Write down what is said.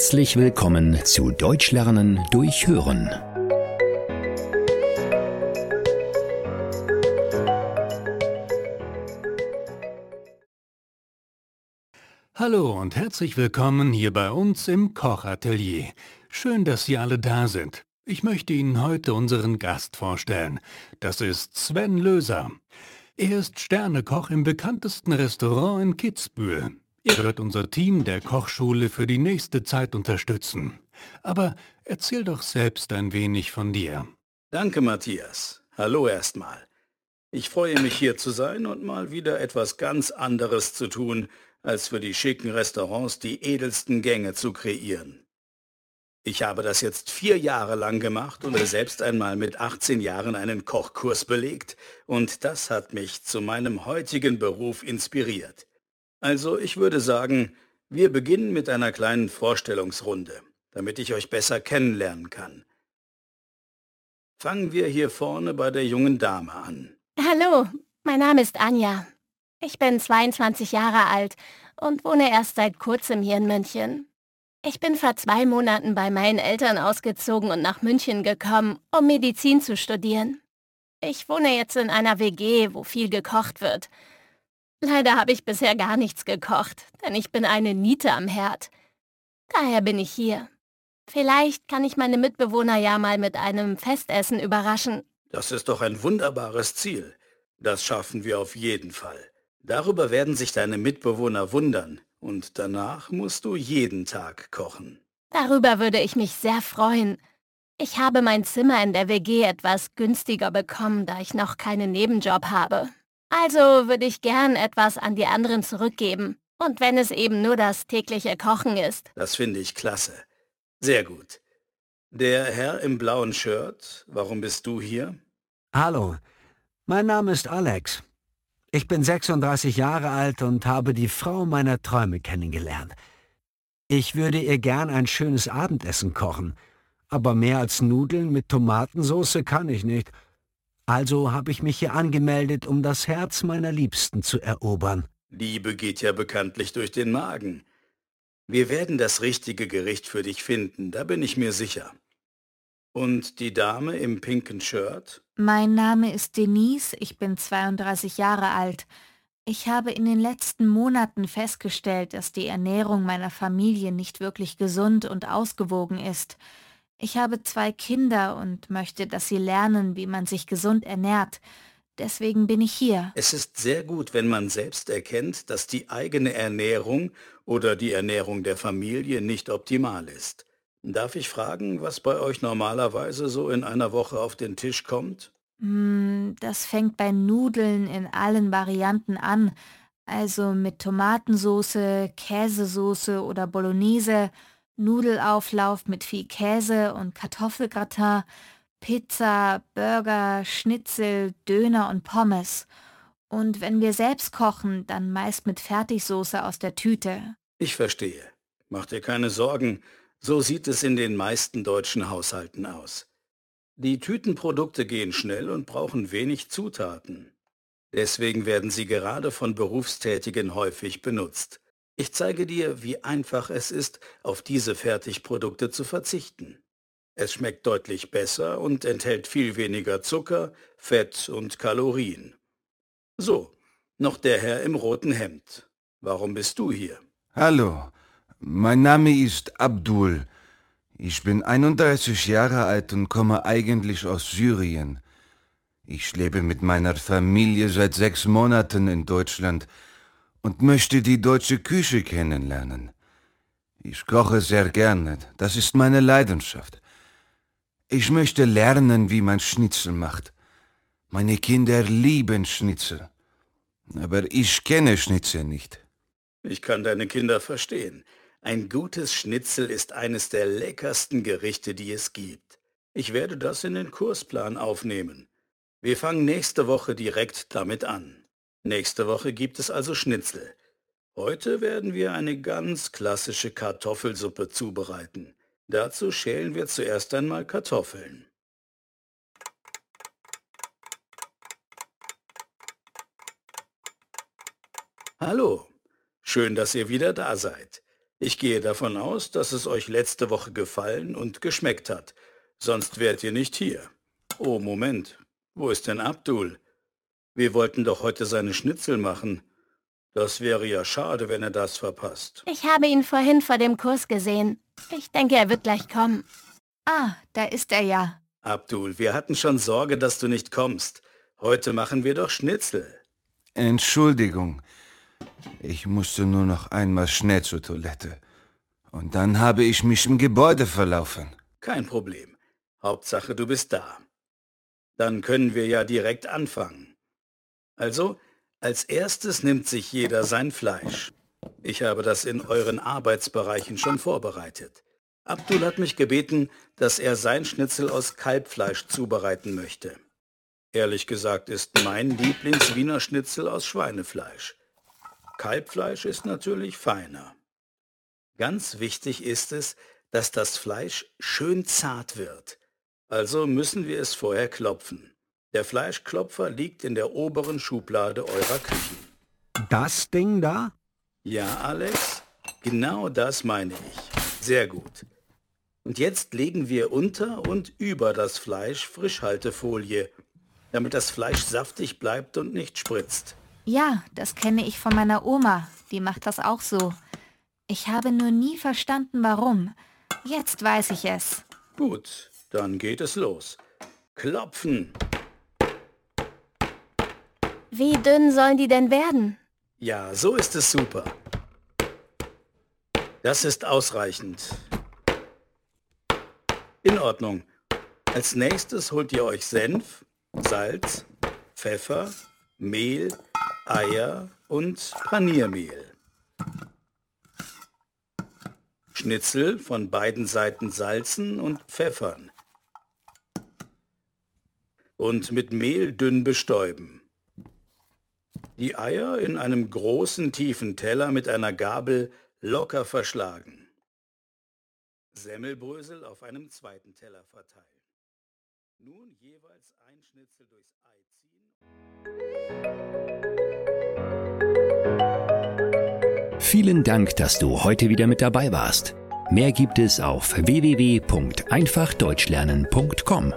Herzlich willkommen zu Deutsch lernen durch Hören. Hallo und herzlich willkommen hier bei uns im Kochatelier. Schön, dass Sie alle da sind. Ich möchte Ihnen heute unseren Gast vorstellen. Das ist Sven Löser. Er ist Sternekoch im bekanntesten Restaurant in Kitzbühel. Wird unser Team der Kochschule für die nächste Zeit unterstützen. Aber erzähl doch selbst ein wenig von dir. Danke, Matthias. Hallo erstmal. Ich freue mich hier zu sein und mal wieder etwas ganz anderes zu tun, als für die schicken Restaurants die edelsten Gänge zu kreieren. Ich habe das jetzt vier Jahre lang gemacht und selbst einmal mit 18 Jahren einen Kochkurs belegt und das hat mich zu meinem heutigen Beruf inspiriert. Also ich würde sagen, wir beginnen mit einer kleinen Vorstellungsrunde, damit ich euch besser kennenlernen kann. Fangen wir hier vorne bei der jungen Dame an. Hallo, mein Name ist Anja. Ich bin 22 Jahre alt und wohne erst seit kurzem hier in München. Ich bin vor zwei Monaten bei meinen Eltern ausgezogen und nach München gekommen, um Medizin zu studieren. Ich wohne jetzt in einer WG, wo viel gekocht wird. Leider habe ich bisher gar nichts gekocht, denn ich bin eine Niete am Herd. Daher bin ich hier. Vielleicht kann ich meine Mitbewohner ja mal mit einem Festessen überraschen. Das ist doch ein wunderbares Ziel. Das schaffen wir auf jeden Fall. Darüber werden sich deine Mitbewohner wundern, und danach musst du jeden Tag kochen. Darüber würde ich mich sehr freuen. Ich habe mein Zimmer in der WG etwas günstiger bekommen, da ich noch keinen Nebenjob habe. Also würde ich gern etwas an die anderen zurückgeben. Und wenn es eben nur das tägliche Kochen ist. Das finde ich klasse. Sehr gut. Der Herr im blauen Shirt, warum bist du hier? Hallo, mein Name ist Alex. Ich bin 36 Jahre alt und habe die Frau meiner Träume kennengelernt. Ich würde ihr gern ein schönes Abendessen kochen, aber mehr als Nudeln mit Tomatensauce kann ich nicht. Also habe ich mich hier angemeldet, um das Herz meiner Liebsten zu erobern. Liebe geht ja bekanntlich durch den Magen. Wir werden das richtige Gericht für dich finden, da bin ich mir sicher. Und die Dame im pinken Shirt? Mein Name ist Denise, ich bin 32 Jahre alt. Ich habe in den letzten Monaten festgestellt, dass die Ernährung meiner Familie nicht wirklich gesund und ausgewogen ist. Ich habe zwei Kinder und möchte, dass sie lernen, wie man sich gesund ernährt. Deswegen bin ich hier. Es ist sehr gut, wenn man selbst erkennt, dass die eigene Ernährung oder die Ernährung der Familie nicht optimal ist. Darf ich fragen, was bei euch normalerweise so in einer Woche auf den Tisch kommt? Mm, das fängt bei Nudeln in allen Varianten an, also mit Tomatensoße, Käsesoße oder Bolognese, Nudelauflauf mit viel Käse und Kartoffelgratin, Pizza, Burger, Schnitzel, Döner und Pommes. Und wenn wir selbst kochen, dann meist mit Fertigsoße aus der Tüte. Ich verstehe. Mach dir keine Sorgen, so sieht es in den meisten deutschen Haushalten aus. Die Tütenprodukte gehen schnell und brauchen wenig Zutaten. Deswegen werden sie gerade von Berufstätigen häufig benutzt. Ich zeige dir, wie einfach es ist, auf diese Fertigprodukte zu verzichten. Es schmeckt deutlich besser und enthält viel weniger Zucker, Fett und Kalorien. So, noch der Herr im roten Hemd. Warum bist du hier? Hallo, mein Name ist Abdul. Ich bin 31 Jahre alt und komme eigentlich aus Syrien. Ich lebe mit meiner Familie seit sechs Monaten in Deutschland und möchte die deutsche Küche kennenlernen. Ich koche sehr gerne, das ist meine Leidenschaft. Ich möchte lernen, wie man Schnitzel macht. Meine Kinder lieben Schnitzel. Aber ich kenne Schnitzel nicht. Ich kann deine Kinder verstehen. Ein gutes Schnitzel ist eines der leckersten Gerichte, die es gibt. Ich werde das in den Kursplan aufnehmen. Wir fangen nächste Woche direkt damit an. Nächste Woche gibt es also Schnitzel. Heute werden wir eine ganz klassische Kartoffelsuppe zubereiten. Dazu schälen wir zuerst einmal Kartoffeln. Hallo, schön, dass ihr wieder da seid. Ich gehe davon aus, dass es euch letzte Woche gefallen und geschmeckt hat. Sonst wärt ihr nicht hier. Oh, Moment. Wo ist denn Abdul? Wir wollten doch heute seine Schnitzel machen. Das wäre ja schade, wenn er das verpasst. Ich habe ihn vorhin vor dem Kurs gesehen. Ich denke, er wird gleich kommen. Ah, da ist er ja. Abdul, wir hatten schon Sorge, dass du nicht kommst. Heute machen wir doch Schnitzel. Entschuldigung. Ich musste nur noch einmal schnell zur Toilette. Und dann habe ich mich im Gebäude verlaufen. Kein Problem. Hauptsache, du bist da. Dann können wir ja direkt anfangen. Also, als erstes nimmt sich jeder sein Fleisch. Ich habe das in euren Arbeitsbereichen schon vorbereitet. Abdul hat mich gebeten, dass er sein Schnitzel aus Kalbfleisch zubereiten möchte. Ehrlich gesagt ist mein Lieblings-Wiener Schnitzel aus Schweinefleisch. Kalbfleisch ist natürlich feiner. Ganz wichtig ist es, dass das Fleisch schön zart wird. Also müssen wir es vorher klopfen. Der Fleischklopfer liegt in der oberen Schublade eurer Küchen. Das Ding da? Ja, Alex, genau das meine ich. Sehr gut. Und jetzt legen wir unter und über das Fleisch Frischhaltefolie, damit das Fleisch saftig bleibt und nicht spritzt. Ja, das kenne ich von meiner Oma. Die macht das auch so. Ich habe nur nie verstanden, warum. Jetzt weiß ich es. Gut, dann geht es los. Klopfen. Wie dünn sollen die denn werden? Ja, so ist es super. Das ist ausreichend. In Ordnung. Als nächstes holt ihr euch Senf, Salz, Pfeffer, Mehl, Eier und Paniermehl. Schnitzel von beiden Seiten salzen und pfeffern. Und mit Mehl dünn bestäuben. Die Eier in einem großen tiefen Teller mit einer Gabel locker verschlagen. Semmelbrösel auf einem zweiten Teller verteilen. Nun jeweils ein Schnitzel durchs Ei ziehen. Vielen Dank, dass du heute wieder mit dabei warst. Mehr gibt es auf www.einfachdeutschlernen.com.